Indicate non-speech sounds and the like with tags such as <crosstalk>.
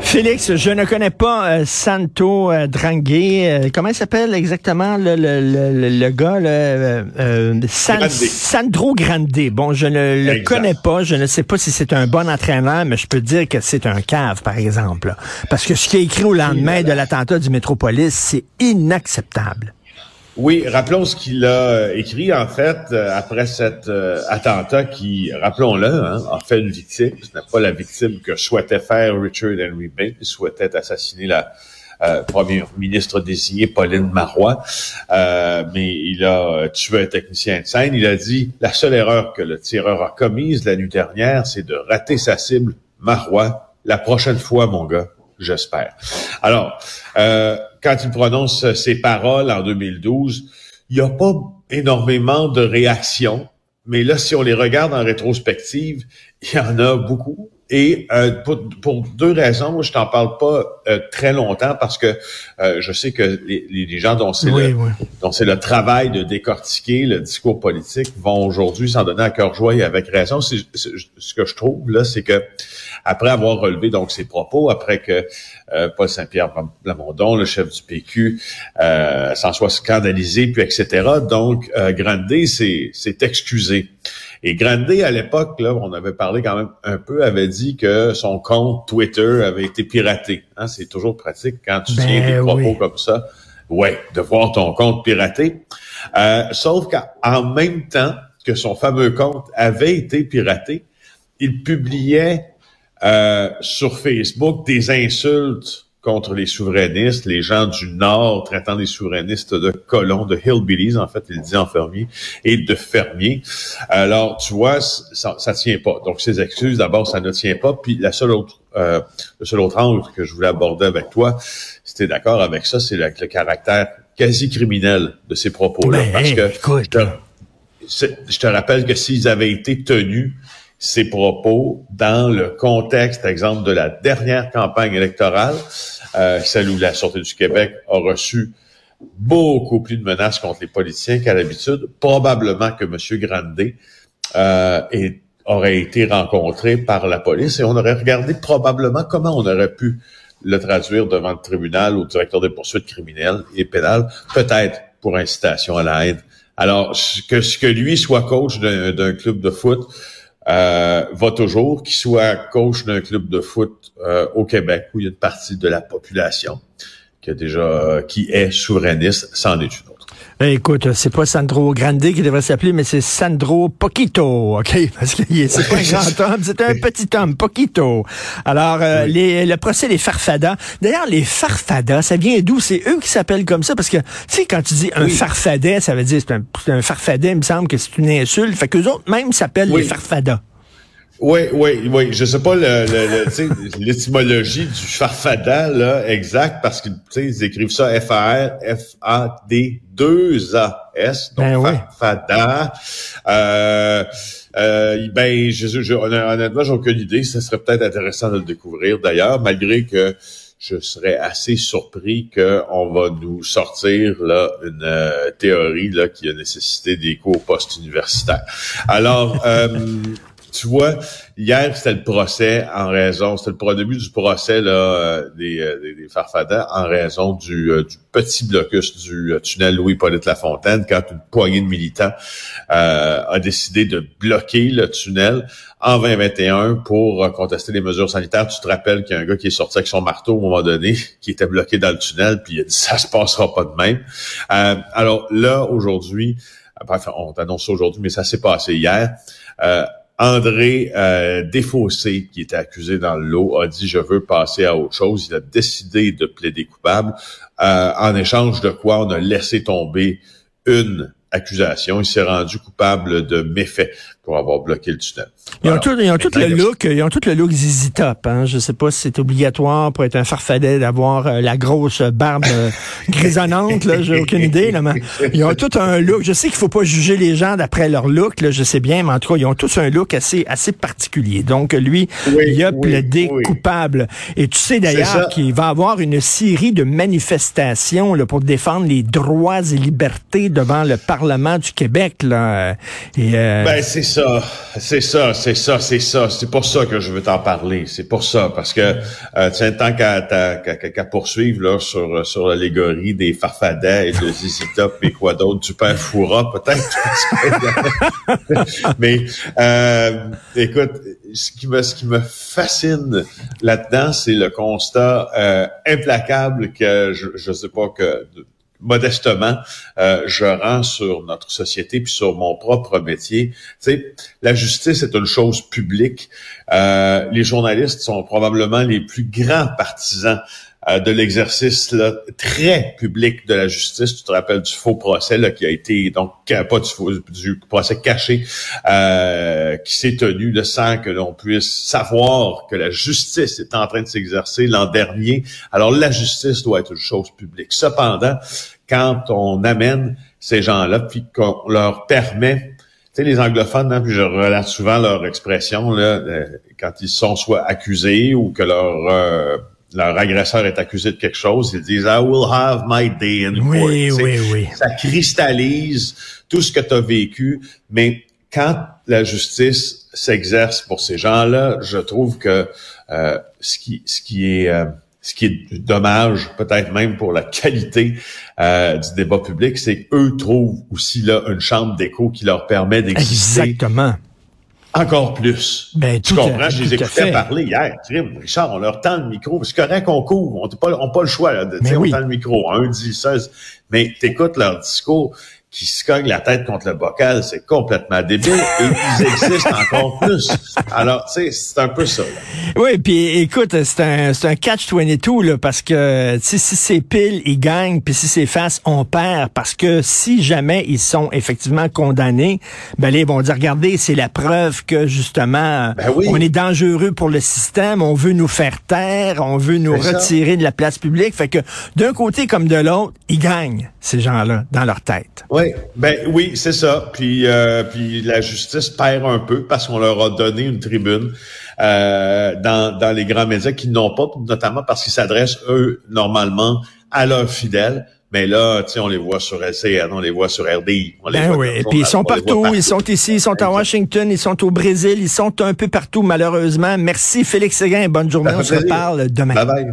Félix, je ne connais pas euh, Santo euh, euh, comment il s'appelle exactement le, le, le, le gars? Euh, San, Sandro Grande. Bon, je ne le connais pas. Je ne sais pas si c'est un bon entraîneur, mais je peux dire que c'est un cave, par exemple. Parce que ce qui est écrit au lendemain de l'attentat du Métropolis, c'est inacceptable. Oui, rappelons ce qu'il a écrit en fait euh, après cet euh, attentat qui, rappelons-le, hein, a fait une victime. Ce n'est pas la victime que souhaitait faire Richard Henry Bain, qui souhaitait assassiner la euh, première ministre désignée Pauline Marois, euh, mais il a tué un technicien de scène. Il a dit la seule erreur que le tireur a commise la nuit dernière, c'est de rater sa cible, Marois. La prochaine fois, mon gars, j'espère. Alors, euh, quand il prononce ces paroles en 2012, il n'y a pas énormément de réactions, mais là, si on les regarde en rétrospective, il y en a beaucoup. Et euh, pour, deux raisons, moi je t'en parle pas euh, très longtemps parce que euh, je sais que les, les gens dont c'est le, c'est le travail de décortiquer le discours politique vont aujourd'hui s'en donner à cœur joie et avec raison. Ce que je trouve là, c'est que après avoir relevé donc ses propos, après que Paul Saint-Pierre Blamondon, le chef du PQ, s'en soit scandalisé, puis etc. Donc Grandet s'est excusé. Et Grandet, à l'époque, là, on avait parlé quand même un peu, avait dit que son compte Twitter avait été piraté. Hein, c'est toujours pratique quand tu tiens des ben propos comme ça. Ouais, de voir ton compte piraté. Euh, sauf qu'en même temps que son fameux compte avait été piraté, il publiait euh, sur Facebook des insultes contre les souverainistes, les gens du Nord traitant des souverainistes de colons, de hillbillies, en fait, il dit en fermier, et de fermiers. Alors, tu vois, ça, ça tient pas. Donc, ces excuses, d'abord, ça ne tient pas. Puis, la seule autre, euh, le seul autre angle que je voulais aborder avec toi, si tu es d'accord avec ça, c'est le, caractère quasi criminel de ces propos-là. Ben, parce que je te rappelle que s'ils avaient été tenus, ces propos dans le contexte, exemple, de la dernière campagne électorale, euh, celle où la Sûreté du Québec a reçu beaucoup plus de menaces contre les politiciens qu'à l'habitude. Probablement que M. Grandet euh, aurait été rencontré par la police et on aurait regardé probablement comment on aurait pu le traduire devant le tribunal le directeur des poursuites criminelles et pénales, peut-être pour incitation à la haine. Alors, que, que lui soit coach d'un club de foot, euh, va toujours, qu'il soit coach d'un club de foot euh, au Québec, où il y a une partie de la population qui a déjà euh, qui est souverainiste, c'en est. Ben, écoute, c'est pas Sandro Grande qui devrait s'appeler, mais c'est Sandro Poquito, OK? <laughs> Parce que c'est pas un grand homme, c'est un petit homme, Poquito. Alors, les, le procès des farfadas. D'ailleurs, les farfadas, ça vient d'où? C'est eux qui s'appellent comme ça? Parce que, tu sais, quand tu dis un farfadet, ça veut dire, c'est un, un, farfadet, il me semble que c'est une insulte. Fait qu'eux autres même s'appellent les farfadas. Oui, oui, oui. Je sais pas l'étymologie du farfada, là, exact, parce que, ils écrivent ça F-A-R-F-A-D 2 A-S, donc ben farfada. Euh, euh, ben, je, je, honnêtement, j'ai aucune idée. Ce serait peut-être intéressant de le découvrir, d'ailleurs, malgré que je serais assez surpris qu'on va nous sortir là une euh, théorie là qui a nécessité des cours post-universitaires. Alors, euh, tu vois, hier, c'était le procès en raison, c'était le début du procès là, euh, des, euh, des, des en raison du, euh, du petit blocus du tunnel Louis-Polyte Lafontaine, quand une poignée de militants a décidé de bloquer le tunnel en 2021 pour contester les mesures sanitaires. Tu te rappelles qu'il y a un gars qui est sorti avec son marteau au moment donné, <laughs> qui était bloqué dans le tunnel, puis il a dit ça se passera pas de même. alors là, aujourd'hui, enfin, on t'annonce aujourd'hui, mais ça s'est passé hier. André euh, qui était accusé dans le lot, a dit je veux passer à autre chose. Il a décidé de plaider coupable. Euh, en échange de quoi on a laissé tomber une accusation. Il s'est rendu coupable de méfait. pour avoir bloqué le tunnel. Ils ont, tout, ils ont tout le look, ils ont tout le look ZZ Top. Hein. Je sais pas si c'est obligatoire pour être un farfadet d'avoir euh, la grosse barbe euh, <laughs> grisonnante. Là, j'ai aucune idée. Là, mais ils ont tout un look. Je sais qu'il faut pas juger les gens d'après leur look. Là, je sais bien, mais en tout cas, ils ont tous un look assez assez particulier. Donc lui, il a plaidé coupable. Et tu sais d'ailleurs qu'il va avoir une série de manifestations là, pour défendre les droits et libertés devant le Parlement du Québec. Et, euh, ben c'est ça, c'est ça, c'est ça, c'est ça. C'est pour ça que je veux t'en parler. C'est pour ça, parce que euh, tiens, tant qu'à poursuivre là sur sur l'allégorie des farfadets et de Zizi Top et quoi d'autre, du père Foura, peut-être. <laughs> Mais euh, écoute, ce qui me ce qui me fascine là-dedans, c'est le constat euh, implacable que je je sais pas que modestement, euh, je rends sur notre société puis sur mon propre métier. Tu sais, la justice est une chose publique. Euh, les journalistes sont probablement les plus grands partisans euh, de l'exercice très public de la justice. Tu te rappelles du faux procès là, qui a été donc pas du, faux, du procès caché euh, qui s'est tenu là, sans que l'on puisse savoir que la justice est en train de s'exercer l'an dernier. Alors la justice doit être une chose publique. Cependant, quand on amène ces gens-là puis qu'on leur permet tu sais, les anglophones, hein, puis je relate souvent leur expression là, euh, quand ils sont soit accusés ou que leur leur agresseur est accusé de quelque chose, ils disent I will have my day in court. Oui, oui, oui. Ça cristallise tout ce que tu as vécu, mais quand la justice s'exerce pour ces gens-là, je trouve que euh, ce qui ce qui est euh, ce qui est dommage, peut-être même pour la <laughs> qualité euh, du débat public, c'est qu'eux trouvent aussi là une chambre d'écho qui leur permet d'exister. Exactement encore plus. Ben, tu comprends? je les écoutais parler hier. Richard, on leur tend le micro. C'est correct qu'on couvre. On n'a pas, pas, le choix. Là, de, on tend le micro. Un dit ça. Mais t'écoutes leur discours qui se cognent la tête contre le bocal, c'est complètement débile et ils existent encore plus. Alors, tu sais, c'est un peu ça. Oui, puis écoute, c'est un, c'est un catch-22 là, parce que si c'est pile, ils gagnent, puis si c'est face, on perd. Parce que si jamais ils sont effectivement condamnés, ben là, ils vont dire, regardez, c'est la preuve que justement, ben on est dangereux pour le système, on veut nous faire taire, on veut nous retirer de la place publique. Fait que d'un côté comme de l'autre, ils gagnent, ces gens-là, dans leur tête. Oui, ben oui, c'est ça. Puis, euh, puis la justice perd un peu parce qu'on leur a donné une tribune euh, dans, dans les grands médias qui n'ont pas, notamment parce qu'ils s'adressent, eux, normalement, à leurs fidèles. Mais là, tu sais, on les voit sur LCN, on les voit sur RDI. On les ben oui, et puis ils sont partout, ils sont ici, ils sont à Washington, ils sont au Brésil, ils sont un peu partout, malheureusement. Merci Félix Séguin, bonne journée, on se reparle demain. Bye bye.